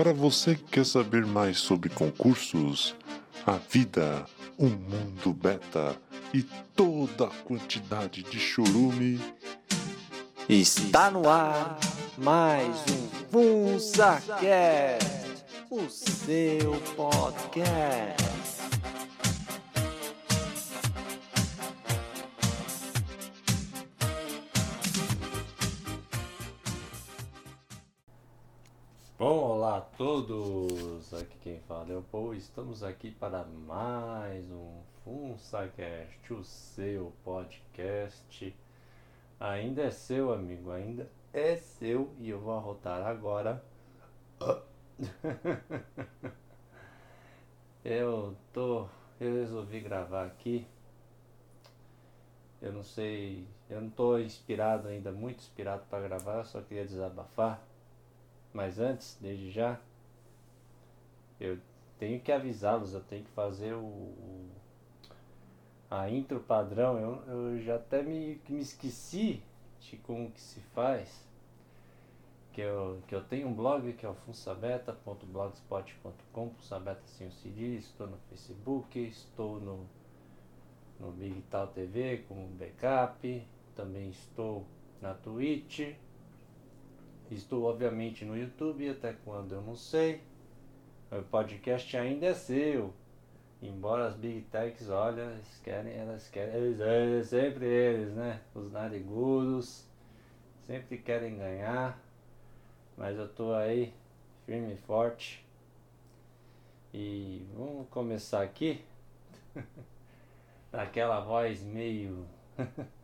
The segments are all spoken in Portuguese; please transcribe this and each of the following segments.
Para você que quer saber mais sobre concursos, a vida, o mundo beta e toda a quantidade de chorume, Está no ar mais um FunsaCast, o seu podcast. Olá a todos! Aqui quem fala é o Paul. Estamos aqui para mais um FunsaCast, o seu podcast. Ainda é seu, amigo, ainda é seu e eu vou arrotar agora. eu tô. Eu resolvi gravar aqui. Eu não sei. Eu não tô inspirado ainda, muito inspirado para gravar, só queria desabafar. Mas antes, desde já, eu tenho que avisá-los, eu tenho que fazer o, o a intro padrão, eu, eu já até me, me esqueci de como que se faz. Que eu, que eu tenho um blog que é o funsabeta.blogspot.com, funsabeta sem o CD, estou no Facebook, estou no, no Big Tal TV como backup, também estou na Twitch, estou obviamente no YouTube, até quando eu não sei. O podcast ainda é seu. Embora as Big Techs, olha, eles querem, elas querem, eles, eles, sempre eles, né? Os narigudos, sempre querem ganhar, mas eu tô aí, firme e forte. E vamos começar aqui, naquela voz meio.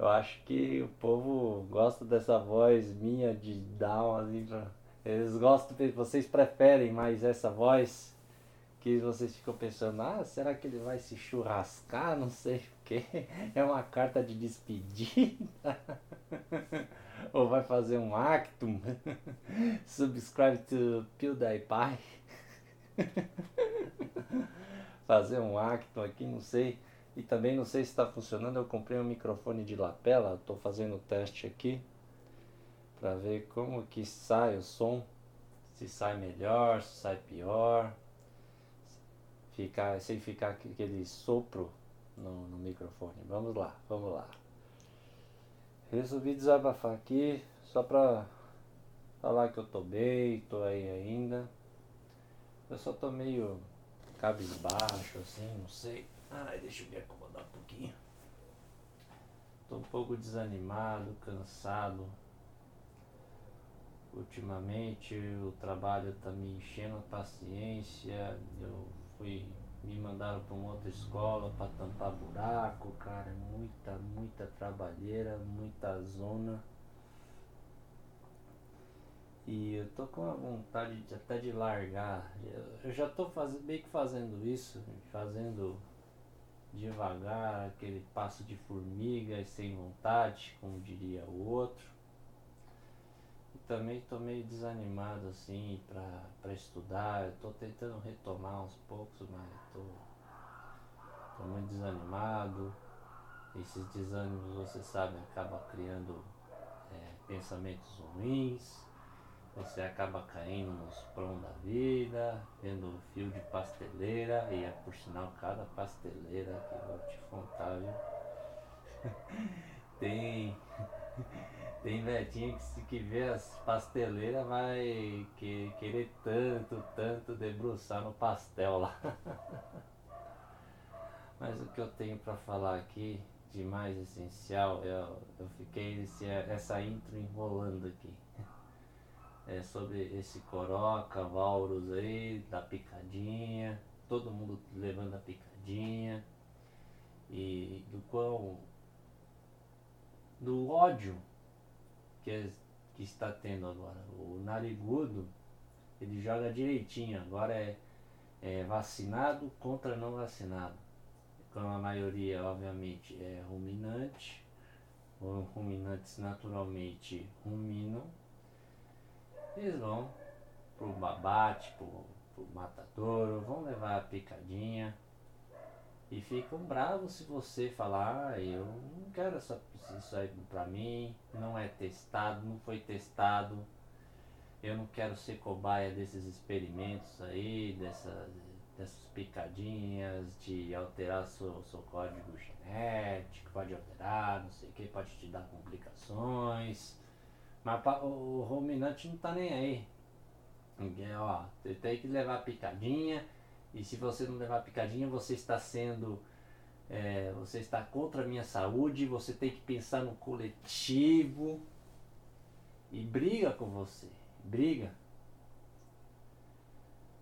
eu acho que o povo gosta dessa voz minha de down, assim, pra... eles gostam, vocês preferem mais essa voz que vocês ficam pensando, ah, será que ele vai se churrascar? Não sei o que. É uma carta de despedida. Ou vai fazer um actum. Subscribe to PewDiePie. fazer um acto aqui, não sei. E também não sei se está funcionando. Eu comprei um microfone de lapela. Estou fazendo o teste aqui. Para ver como que sai o som. Se sai melhor, se sai pior ficar, sem ficar aquele sopro no, no microfone. Vamos lá, vamos lá. Resolvi desabafar aqui só pra falar que eu tô bem, tô aí ainda. Eu só tô meio cabisbaixo assim, não sei. Ai, deixa eu me acomodar um pouquinho. Tô um pouco desanimado, cansado. Ultimamente o trabalho tá me enchendo a paciência. Eu fui me mandaram para uma outra escola para tampar buraco, cara, muita, muita trabalheira, muita zona. E eu tô com a vontade de, até de largar. Eu, já tô faz, meio que fazendo isso, fazendo devagar, aquele passo de formiga e sem vontade, como diria o outro também estou meio desanimado assim para estudar. Estou tentando retomar aos poucos, mas estou muito desanimado. Esses desânimos, você sabe, acaba criando é, pensamentos ruins. Você acaba caindo nos prão da vida, vendo fio de pasteleira, e é por sinal cada pasteleira que eu vou te contar, viu? Tem tem vetinha que se que vê as pasteleiras vai que, querer tanto, tanto debruçar no pastel lá. Mas o que eu tenho para falar aqui de mais essencial, eu, eu fiquei esse, essa intro enrolando aqui. É sobre esse coroca, Vaurus aí, da picadinha, todo mundo levando a picadinha. E do quão. do ódio que, que está tendo agora. O narigudo, ele joga direitinho, agora é, é vacinado contra não vacinado. Com a maioria, obviamente, é ruminante. Ruminantes naturalmente ruminam. Eles vão pro babate, pro, pro matadouro, vão levar a picadinha e ficam bravos se você falar, ah, eu não quero essa, isso aí pra mim, não é testado, não foi testado. Eu não quero ser cobaia desses experimentos aí, dessa, dessas picadinhas, de alterar seu, seu código genético, pode alterar, não sei o que, pode te dar complicações. Mas o ruminante não tá nem aí. Porque, ó, você tem que levar picadinha, e se você não levar picadinha, você está sendo. É, você está contra a minha saúde, você tem que pensar no coletivo. E briga com você. Briga.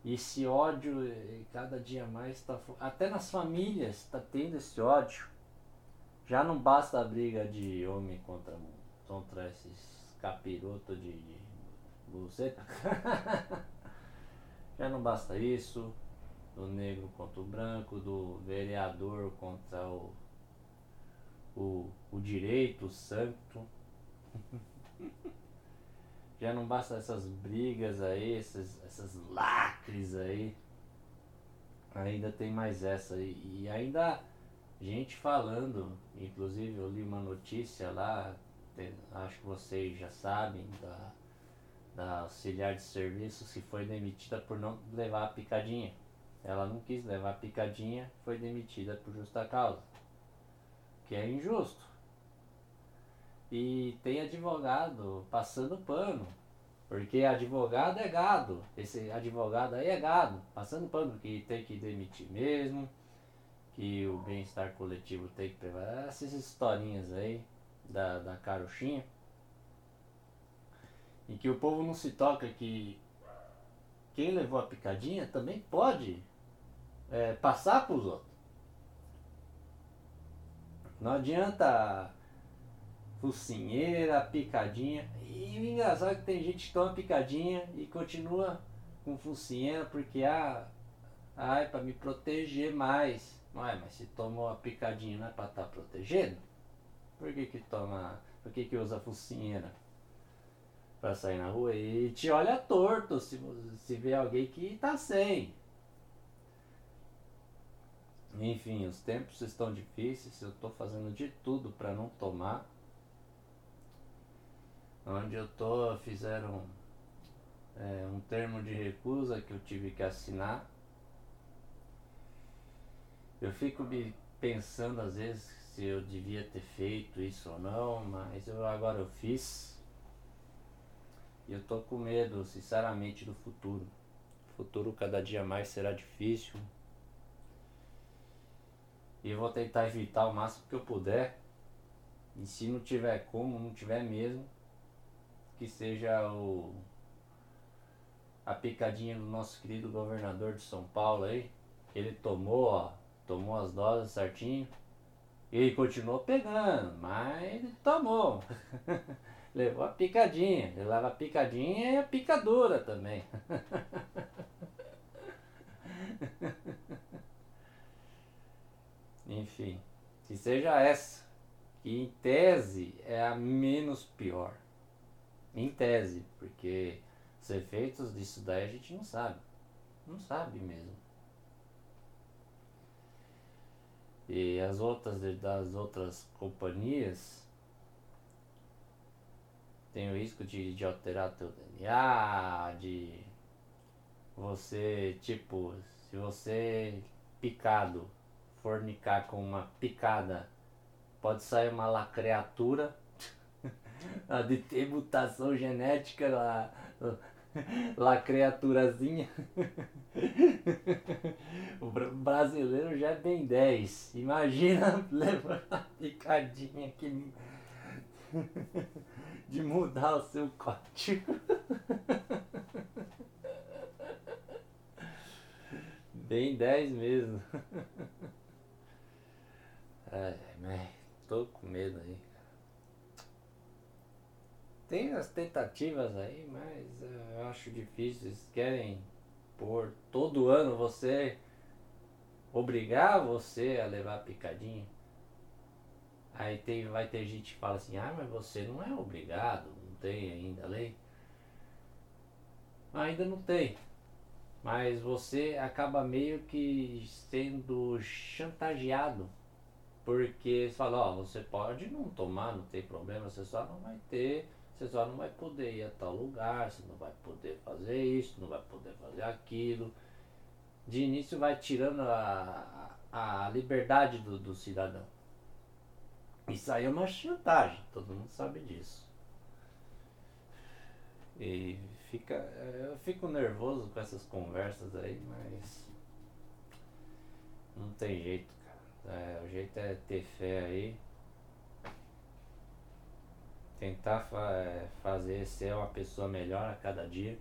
Esse ódio, cada dia mais está. Até nas famílias está tendo esse ódio. Já não basta a briga de homem contra, contra esses capirotos de, de buceta. Já não basta isso. Do negro contra o branco, do vereador contra o, o, o direito, o santo. Já não basta essas brigas aí, essas, lacres aí. Ainda tem mais essa. E, e ainda gente falando, inclusive eu li uma notícia lá, acho que vocês já sabem, da, da auxiliar de serviço que foi demitida por não levar a picadinha. Ela não quis levar a picadinha, foi demitida por justa causa. Que é injusto. E tem advogado passando pano. Porque advogado é gado. Esse advogado aí é gado. Passando pano que tem que demitir mesmo. Que o bem-estar coletivo tem que prevalecer. Essas historinhas aí da, da carochinha. E que o povo não se toca que quem levou a picadinha também pode é, passar para os outros. Não adianta focinheira, picadinha. E o engraçado é que tem gente que toma picadinha e continua com focinheira porque ah, ai, para me proteger mais. Ué, mas se tomou a picadinha não é para estar tá protegendo? Por que que toma, por que que usa focinheira? Para sair na rua e te olha torto se, se vê alguém que tá sem. Enfim, os tempos estão difíceis, eu estou fazendo de tudo para não tomar Onde eu tô, fizeram é, um termo de recusa que eu tive que assinar. Eu fico me pensando às vezes se eu devia ter feito isso ou não, mas eu agora eu fiz. E eu tô com medo, sinceramente, do futuro. O futuro cada dia mais será difícil. E eu vou tentar evitar o máximo que eu puder. E se não tiver como, não tiver mesmo, que seja o a picadinha do nosso querido governador de São Paulo aí. Ele tomou, ó, tomou as doses certinho. Ele continuou pegando, mas tomou. Levou a picadinha. Ele leva a picadinha e a picadura também. Enfim, que seja essa, que em tese é a menos pior. Em tese, porque os efeitos disso daí a gente não sabe. Não sabe mesmo. E as outras das outras companhias tem o risco de, de alterar teu DNA, de você, tipo, se você picado fornicar com uma picada, pode sair uma lacreatura a de ter mutação genética lá, lá criaturazinha. o brasileiro já é bem 10. Imagina levar uma picadinha que de mudar o seu código. Bem 10 mesmo. Ai, mas tô com medo aí. Tem as tentativas aí, mas eu acho difícil. Eles querem por todo ano você obrigar você a levar picadinha. Aí tem, vai ter gente que fala assim, ah, mas você não é obrigado, não tem ainda lei. Ainda não tem. Mas você acaba meio que sendo chantageado. Porque fala, ó, você pode não tomar, não tem problema, você só não vai ter Você só não vai poder ir a tal lugar, você não vai poder fazer isso, não vai poder fazer aquilo. De início vai tirando a, a liberdade do, do cidadão. Isso aí é uma chantagem, todo mundo sabe disso. E fica, eu fico nervoso com essas conversas aí, mas não tem jeito, cara. É, o jeito é ter fé aí. Tentar fa é, fazer ser uma pessoa melhor a cada dia.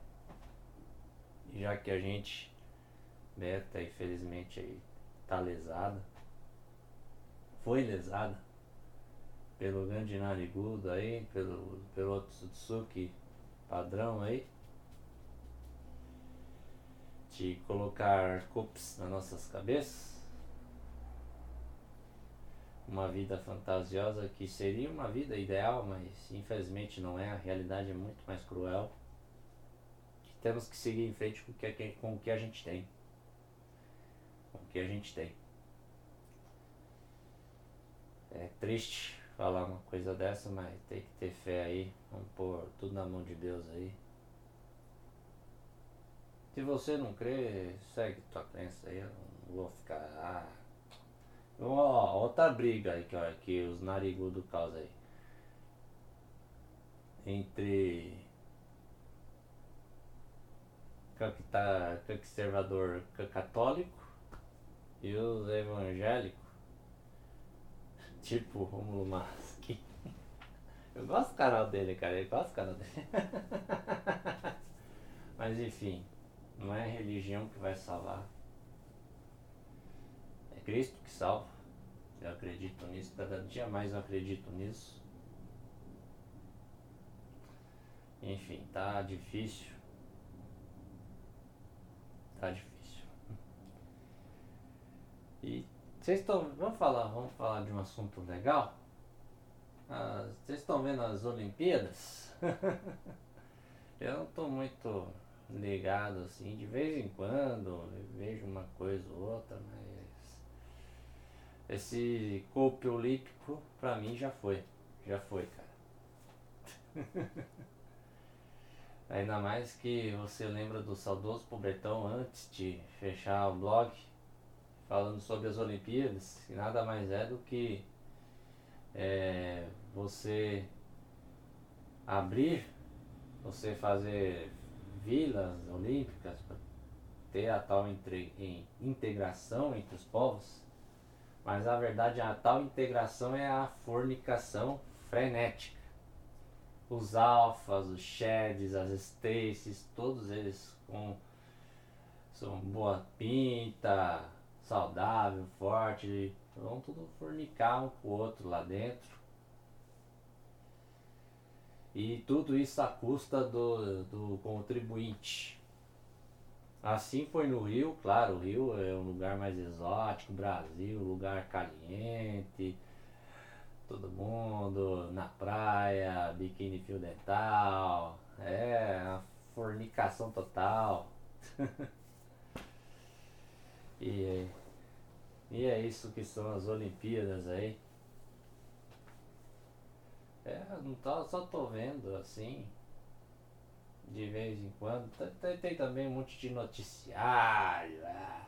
Já que a gente, Beta, infelizmente aí, tá lesada. Foi lesada pelo grande Narigudo aí, pelo, pelo Otsutsuki padrão aí. De colocar cups nas nossas cabeças uma vida fantasiosa que seria uma vida ideal, mas infelizmente não é, a realidade é muito mais cruel. temos que seguir em frente com o que, com o que a gente tem. Com o que a gente tem. É triste falar uma coisa dessa, mas tem que ter fé aí. Vamos pôr tudo na mão de Deus aí. Se você não crê, segue tua crença aí. Eu não vou ficar. Ah, Ó, outra briga aí que, ó, que os narigudos causam aí. Entre tá, conservador católico e os evangélicos. Tipo Romulo Maschi. Eu gosto do canal dele, cara. Eu gosto do canal dele. Mas enfim, não é religião que vai salvar. Cristo que salva. Eu acredito nisso, cada dia mais eu acredito nisso. Enfim, tá difícil. Tá difícil. E vocês estão. Vamos falar, vamos falar de um assunto legal? Ah, vocês estão vendo as Olimpíadas? eu não estou muito ligado assim, de vez em quando vejo uma coisa ou outra, mas esse corpo olímpico pra mim já foi. Já foi, cara. Ainda mais que você lembra do saudoso pobretão antes de fechar o blog falando sobre as Olimpíadas, e nada mais é do que é, você abrir, você fazer vilas olímpicas ter a tal integração entre os povos mas na verdade a tal integração é a fornicação frenética. Os alfas, os sheds, as stacies, todos eles com são boa pinta, saudável, forte, vão tudo fornicar um com o outro lá dentro. E tudo isso à custa do, do contribuinte. Assim foi no Rio, claro, o Rio é um lugar mais exótico, Brasil, lugar caliente, todo mundo na praia, biquíni fio dental, é, a fornicação total. e, e é isso que são as Olimpíadas aí. É, não tô, só tô vendo assim, de vez em quando. Tem, tem também um monte de noticiário. Ah.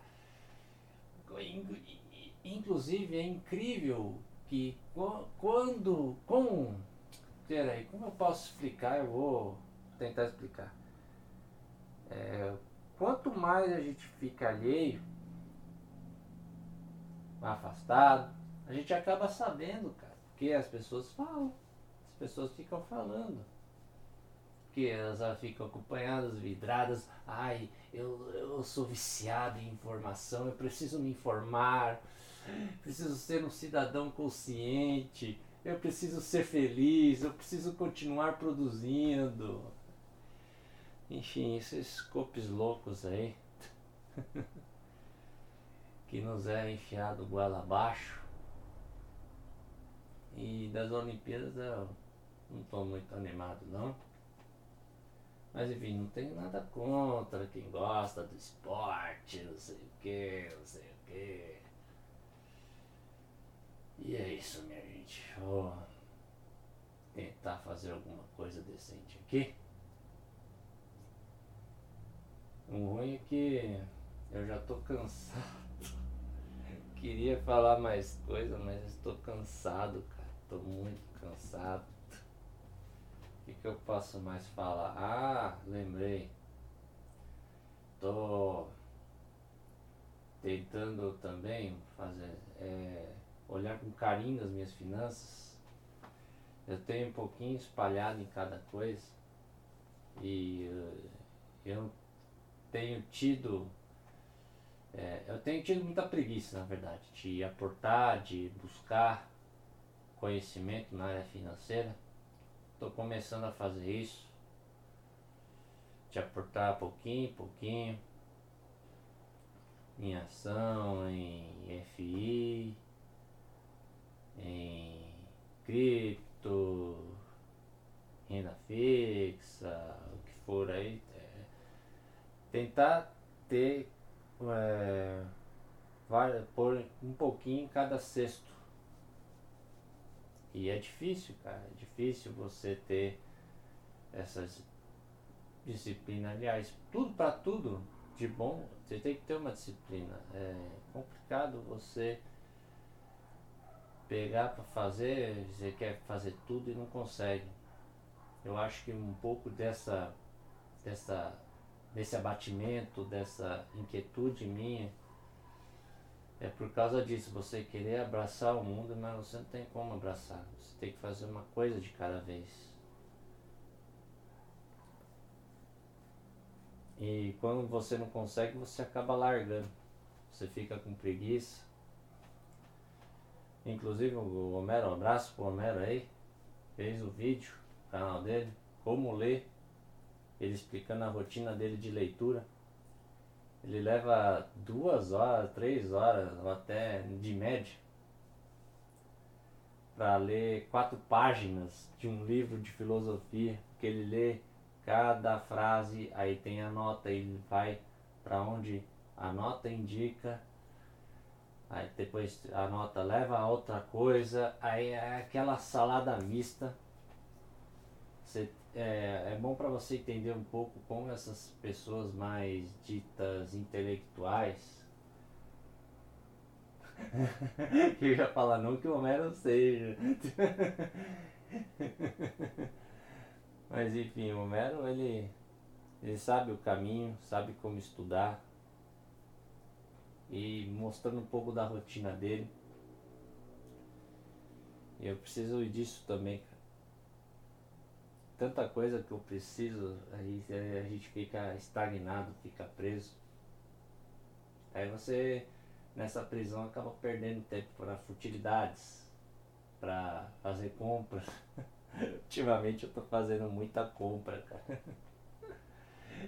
Inclusive é incrível que quando. Com. Peraí, como eu posso explicar? Eu vou tentar explicar. É, quanto mais a gente fica alheio, afastado, a gente acaba sabendo, cara. Porque as pessoas falam, as pessoas ficam falando elas ficam acompanhadas, vidradas. Ai, eu, eu sou viciado em informação, eu preciso me informar, preciso ser um cidadão consciente, eu preciso ser feliz, eu preciso continuar produzindo. Enfim, esses copos loucos aí que nos é enfiado goela abaixo. E das Olimpíadas eu não estou muito animado não. Mas enfim, não tenho nada contra quem gosta do esporte, não sei o que, não sei o que. E é isso, minha gente. Oh. tentar fazer alguma coisa decente aqui. O ruim é que eu já tô cansado. Queria falar mais coisa, mas estou cansado, cara. Estou muito cansado. Que, que eu posso mais falar? Ah, lembrei. Tô tentando também fazer é, olhar com carinho as minhas finanças. Eu tenho um pouquinho espalhado em cada coisa e uh, eu tenho tido é, eu tenho tido muita preguiça na verdade de aportar, de buscar conhecimento na área financeira. Estou começando a fazer isso, de aportar pouquinho, pouquinho em ação, em FI, em cripto, renda fixa, o que for aí. É, tentar ter é, vai, pôr um pouquinho em cada cesto. E é difícil, cara, é difícil você ter essas disciplinas. Aliás, tudo para tudo de bom, você tem que ter uma disciplina. É complicado você pegar para fazer, você quer fazer tudo e não consegue. Eu acho que um pouco dessa dessa desse abatimento, dessa inquietude minha é por causa disso, você querer abraçar o mundo, mas você não tem como abraçar. Você tem que fazer uma coisa de cada vez. E quando você não consegue, você acaba largando. Você fica com preguiça. Inclusive o Homero, um abraço pro Homero aí. Fez o vídeo, canal dele, como ler. Ele explicando a rotina dele de leitura. Ele leva duas horas, três horas, ou até de média, para ler quatro páginas de um livro de filosofia, que ele lê cada frase, aí tem a nota, ele vai para onde a nota indica, aí depois a nota leva a outra coisa, aí é aquela salada mista. Você, é, é bom para você entender um pouco como essas pessoas mais ditas intelectuais. Eu ia falar não que o Homero seja. Mas enfim, o Homero ele, ele sabe o caminho, sabe como estudar. E mostrando um pouco da rotina dele. E eu preciso disso também. Tanta coisa que eu preciso, aí a gente fica estagnado, fica preso. Aí você nessa prisão acaba perdendo tempo para futilidades, para fazer compras. Ultimamente eu tô fazendo muita compra, cara.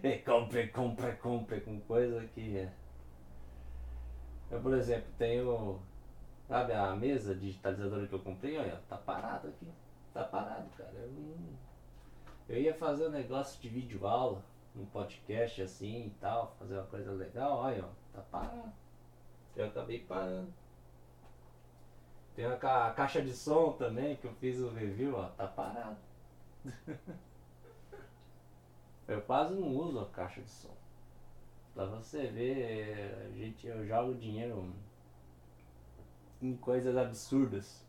E compre, compre, compre com coisa que. É. Eu, por exemplo, tenho. Sabe a mesa digitalizadora que eu comprei? Olha, tá parado aqui. Tá parado, cara. Eu, não, eu ia fazer um negócio de vídeo aula, um podcast assim e tal, fazer uma coisa legal, olha, ó, tá parado. Eu acabei parando. Tem a, ca a caixa de som também, que eu fiz o review, ó, tá parado. eu quase não uso a caixa de som. Pra você ver, a gente, eu jogo dinheiro em coisas absurdas.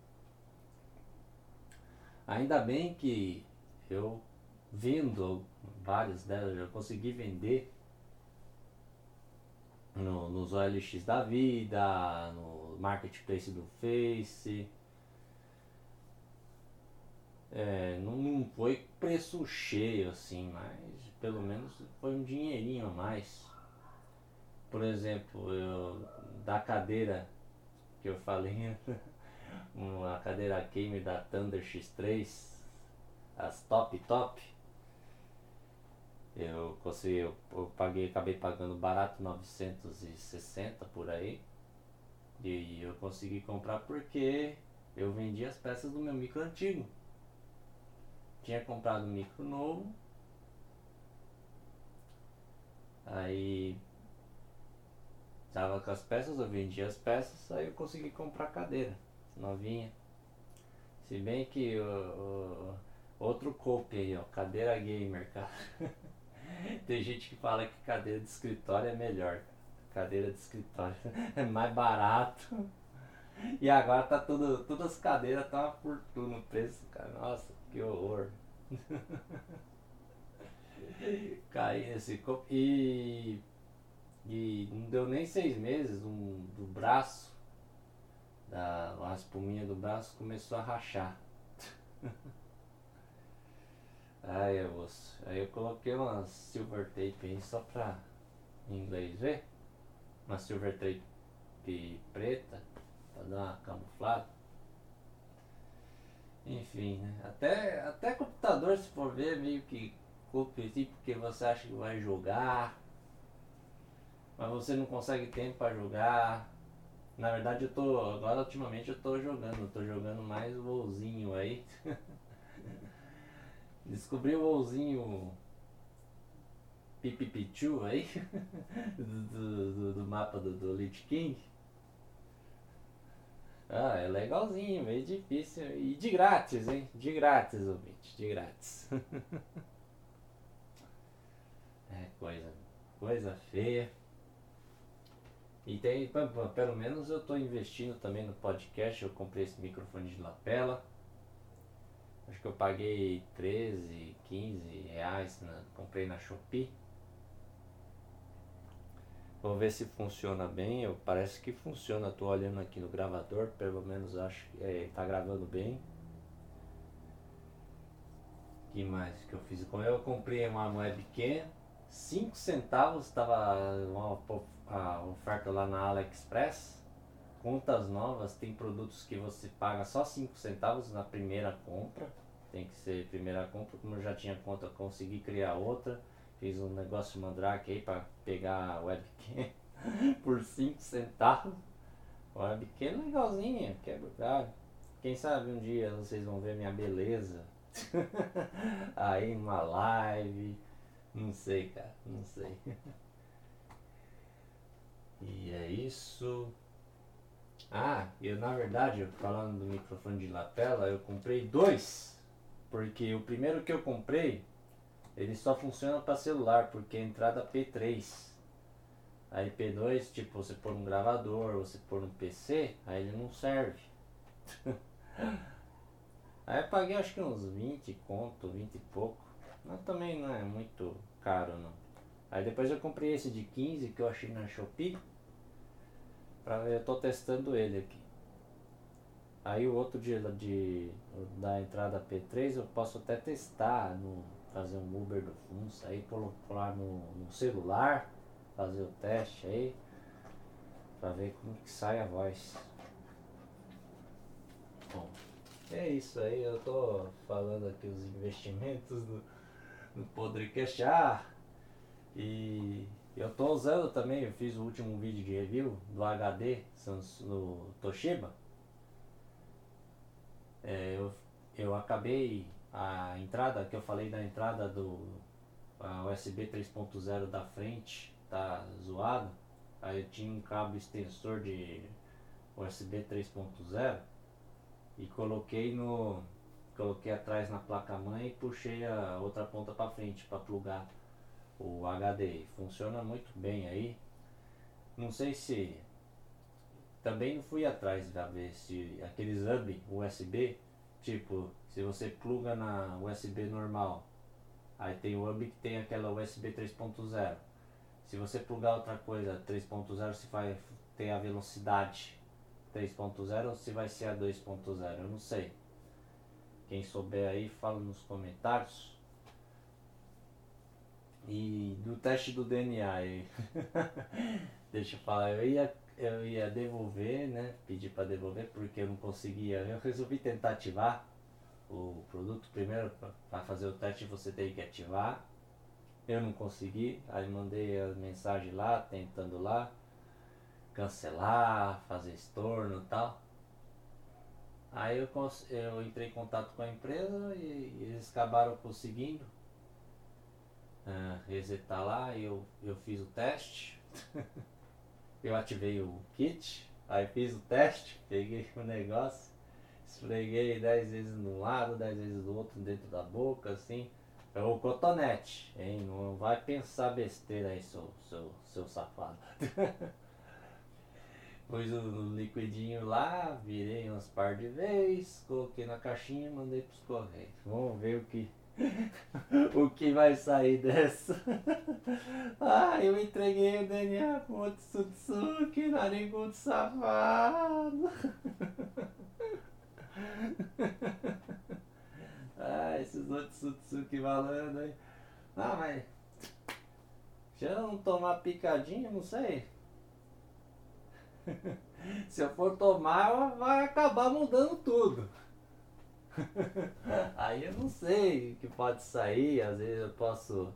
Ainda bem que eu vendo várias delas, eu consegui vender no, nos OLX da vida, no marketplace do Face. É, não foi preço cheio assim, mas pelo menos foi um dinheirinho a mais. Por exemplo, eu, da cadeira que eu falei, uma cadeira gamer da Thunder X3, as top top, eu consegui, eu, eu paguei, acabei pagando barato 960 por aí. E eu consegui comprar porque eu vendi as peças do meu micro antigo. Tinha comprado um micro novo. Aí tava com as peças, eu vendi as peças, aí eu consegui comprar cadeira novinha. Se bem que o, o Outro cope aí, ó. Cadeira gamer, cara. Tem gente que fala que cadeira de escritório é melhor. Cadeira de escritório é mais barato. E agora tá tudo. Todas as cadeiras tá uma fortuna o preço, cara. Nossa, que horror. Caí nesse copo. E. E não deu nem seis meses, um, do braço. Da, a espuminha do braço começou a rachar. Ai, eu osso. Aí eu coloquei uma silver tape aí só pra inglês ver. Uma silver tape preta pra dar uma camuflada. Enfim, né? Até, até computador se for ver meio que competir porque você acha que vai jogar. Mas você não consegue tempo para jogar. Na verdade eu tô. Agora ultimamente eu tô jogando, eu tô jogando mais o WoWzinho aí. Descobri o WoWzinho Pipipichu aí do, do, do, mapa do, do Lich King. Ah, é legalzinho, meio difícil. E de grátis, hein? De grátis, ouvinte, de grátis. é coisa, coisa feia. E tem, pelo menos eu estou investindo também no podcast. Eu comprei esse microfone de lapela. Acho que eu paguei 13, 15 reais, comprei na Shopee. Vou ver se funciona bem. Eu, parece que funciona. Estou olhando aqui no gravador, pelo menos acho que é, tá gravando bem. que mais que eu fiz eu? comprei uma webcam, 5 centavos, estava uma, uma oferta lá na AliExpress. Contas novas, tem produtos que você paga só 5 centavos na primeira compra. Tem que ser primeira compra, como eu já tinha conta, consegui criar outra Fiz um negócio mandrake aí para pegar a webcam por 5 centavos. Webcam é legalzinha, quebra galho. Quem sabe um dia vocês vão ver minha beleza. aí numa live. Não sei, cara, não sei. e é isso. Ah, eu na verdade, falando do microfone de lapela, eu comprei dois. Porque o primeiro que eu comprei ele só funciona para celular, porque é entrada P3. Aí P2, tipo, você pôr um gravador, você pôr um PC, aí ele não serve. aí eu paguei acho que uns 20 conto, 20 e pouco. Mas também não é muito caro não. Aí depois eu comprei esse de 15 que eu achei na Shopee. Pra eu tô testando ele aqui. Aí o outro de, de da entrada P3 eu posso até testar no fazer um Uber do fundo, sair pular no, no celular, fazer o teste aí, pra ver como que sai a voz. Bom, é isso aí, eu tô falando aqui os investimentos do, do Podcast ah, e eu tô usando também, eu fiz o último vídeo de review do HD do Toshiba. É, eu, eu acabei a entrada que eu falei da entrada do USB 3.0 da frente tá zoado. Aí eu tinha um cabo extensor de USB 3.0 e coloquei no coloquei atrás na placa mãe e puxei a outra ponta para frente para plugar o HD. Funciona muito bem aí. Não sei se também não fui atrás para ver se aqueles hub USB Tipo, se você pluga na USB normal, aí tem o hub que tem aquela USB 3.0. Se você plugar outra coisa 3.0, se vai ter a velocidade 3.0 ou se vai ser a 2.0, eu não sei. Quem souber aí, fala nos comentários. E do teste do DNA. Deixa eu falar, eu ia eu ia devolver, né? Pedir para devolver porque eu não conseguia. Eu resolvi tentar ativar o produto. Primeiro, para fazer o teste, você tem que ativar. Eu não consegui, aí mandei a mensagem lá, tentando lá, cancelar, fazer estorno e tal. Aí eu, eu entrei em contato com a empresa e, eles acabaram conseguindo uh, resetar lá. Eu, eu fiz o teste. eu ativei o kit, aí fiz o teste, peguei o negócio, esfreguei dez vezes de um lado, dez vezes do outro dentro da boca, assim. É o cotonete, hein? Não vai pensar besteira aí, seu, seu, seu safado. Pus o liquidinho lá, virei umas par de vezes, coloquei na caixinha e mandei pros correios. Vamos ver o que o que vai sair dessa. ah, eu entreguei o DNA pro Otsutsuki, narigudo safado. ah, esses Otsutsuki falando aí. Ah, mas se eu não tomar picadinha, não sei. Se eu for tomar, vai acabar mudando tudo. Aí eu não sei o que pode sair, às vezes eu posso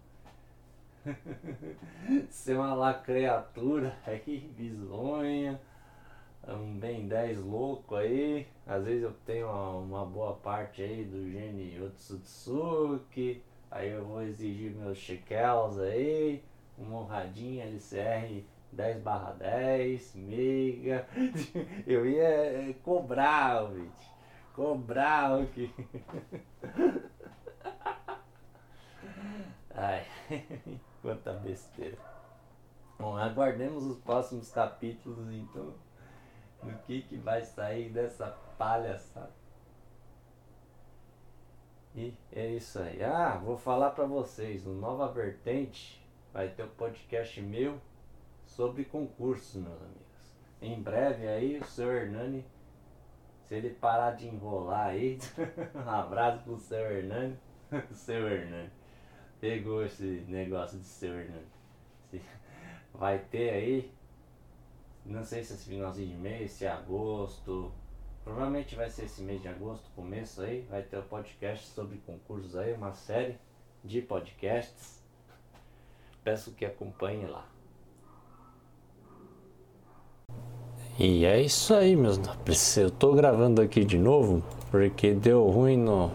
ser uma lacreatura aí, bizonha, um bem 10 louco aí. Às vezes eu tenho uma, uma boa parte aí do gene Otsutsuki, aí eu vou exigir meus shekels aí, uma honradinha LCR 10 barra 10, mega. Eu ia cobrar, vídeo. Cobrar o que. Ai, quanta besteira. Bom, aguardemos os próximos capítulos então. Do que, que vai sair dessa palhaçada. E é isso aí. Ah, vou falar pra vocês, no Nova Vertente vai ter um podcast meu sobre concursos, meus amigos. Em breve aí o seu Hernani se ele parar de enrolar aí, um abraço pro seu Hernani. seu Hernani. Pegou esse negócio de seu Hernani. Vai ter aí, não sei se esse finalzinho de mês, se é agosto. Provavelmente vai ser esse mês de agosto, começo aí. Vai ter o um podcast sobre concursos aí, uma série de podcasts. Peço que acompanhe lá. E é isso aí, meus nobres. Eu tô gravando aqui de novo porque deu ruim no,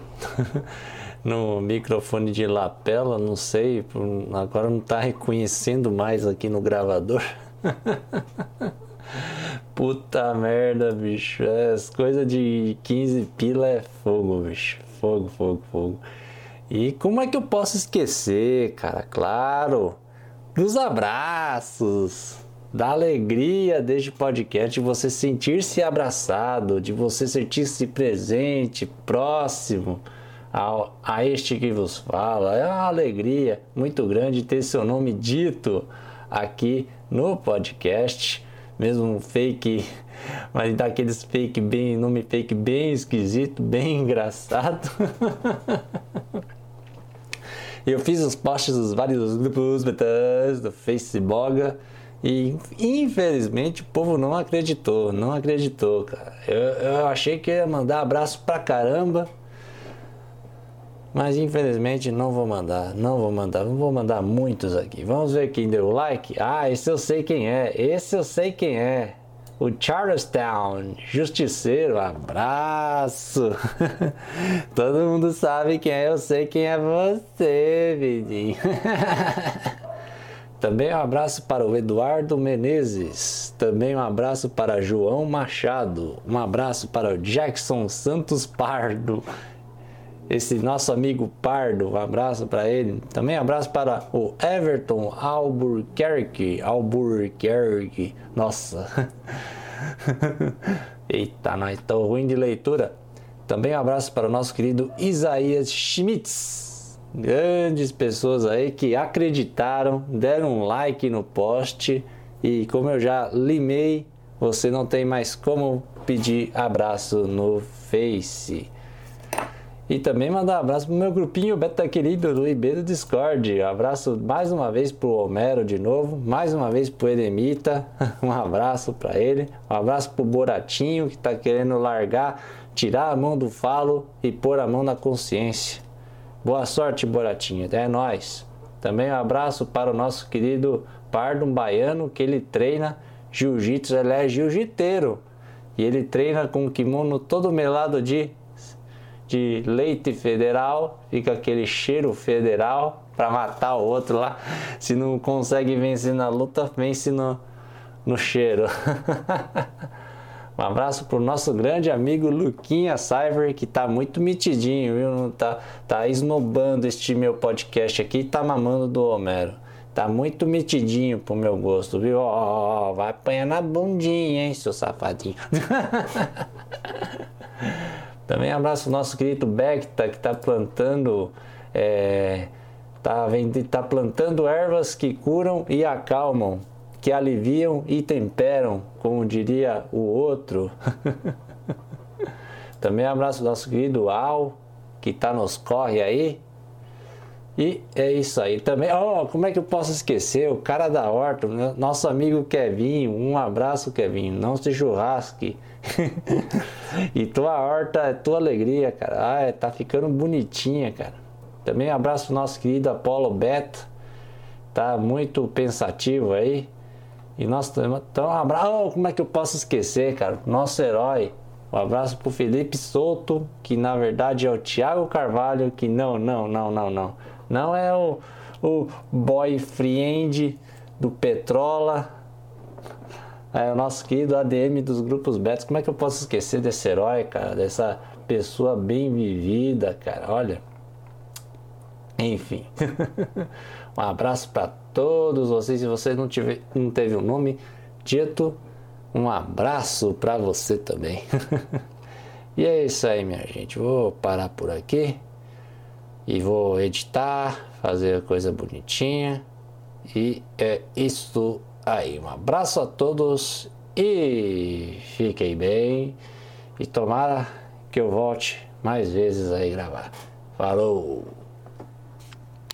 no microfone de lapela, não sei, agora não tá reconhecendo mais aqui no gravador. Puta merda, bicho. É, as coisas de 15 pila é fogo, bicho. Fogo, fogo, fogo. E como é que eu posso esquecer, cara? Claro, dos abraços da alegria deste podcast, de você sentir-se abraçado, de você sentir-se presente, próximo ao, a este que vos fala. É uma alegria muito grande ter seu nome dito aqui no podcast, mesmo fake, mas daqueles fake bem, nome fake bem esquisito, bem engraçado. Eu fiz os posts dos vários grupos do Facebook e infelizmente o povo não acreditou, não acreditou, cara. Eu, eu achei que ia mandar abraço pra caramba, mas infelizmente não vou mandar, não vou mandar, não vou mandar muitos aqui. Vamos ver quem deu like. Ah, esse eu sei quem é, esse eu sei quem é. O Charlestown, Justiceiro, abraço. Todo mundo sabe quem é, eu sei quem é você, vidinho. Também um abraço para o Eduardo Menezes. Também um abraço para João Machado. Um abraço para o Jackson Santos Pardo. Esse nosso amigo Pardo, um abraço para ele. Também um abraço para o Everton Albuquerque. Albuquerque. Nossa. Eita, nós estou ruim de leitura. Também um abraço para o nosso querido Isaías Schmitz grandes pessoas aí que acreditaram, deram um like no post e como eu já limei, você não tem mais como pedir abraço no Face. E também mandar um abraço pro meu grupinho Beta Querido do IB do Discord. Um abraço mais uma vez pro Homero de novo, mais uma vez pro Eremita. Um abraço para ele. Um abraço pro Boratinho que tá querendo largar, tirar a mão do falo e pôr a mão na consciência. Boa sorte, Boratinha. É nós. Também um abraço para o nosso querido Pardo Baiano, que ele treina jiu-jitsu, ele é jiu-jiteiro. E ele treina com o kimono todo melado de, de leite federal, fica aquele cheiro federal para matar o outro lá. Se não consegue vencer na luta, vence no, no cheiro. um abraço pro nosso grande amigo Luquinha Cyber, que tá muito mitidinho, viu? Tá, tá esnobando este meu podcast aqui e tá mamando do Homero. Tá muito mitidinho pro meu gosto, viu? Ó, vai apanhar na bundinha, hein, seu safadinho. Também abraço o nosso querido Becta, que tá plantando. É, tá, tá plantando ervas que curam e acalmam que aliviam e temperam, como diria o outro. Também abraço nosso querido Al, que está nos corre aí. E é isso aí. Também, oh, como é que eu posso esquecer? O cara da horta, nosso amigo Kevin. Um abraço, Kevin. Não se churrasque. e tua horta é tua alegria, cara. Ah, é, tá ficando bonitinha, cara. Também abraço nosso querido Apolo Beto. Tá muito pensativo aí. E nós então, um abraço, oh, como é que eu posso esquecer, cara? Nosso herói. Um abraço pro Felipe Souto, que na verdade é o Thiago Carvalho, que não, não, não, não, não. Não é o, o boyfriend do Petrola. É o nosso querido ADM dos grupos betos. Como é que eu posso esquecer desse herói, cara? Dessa pessoa bem vivida, cara. Olha. Enfim. um abraço para todos vocês. Se você não, tiver, não teve o um nome dito, um abraço para você também. e é isso aí, minha gente. Vou parar por aqui e vou editar, fazer coisa bonitinha. E é isso aí. Um abraço a todos e fiquem bem. E tomara que eu volte mais vezes aí gravar. Falou!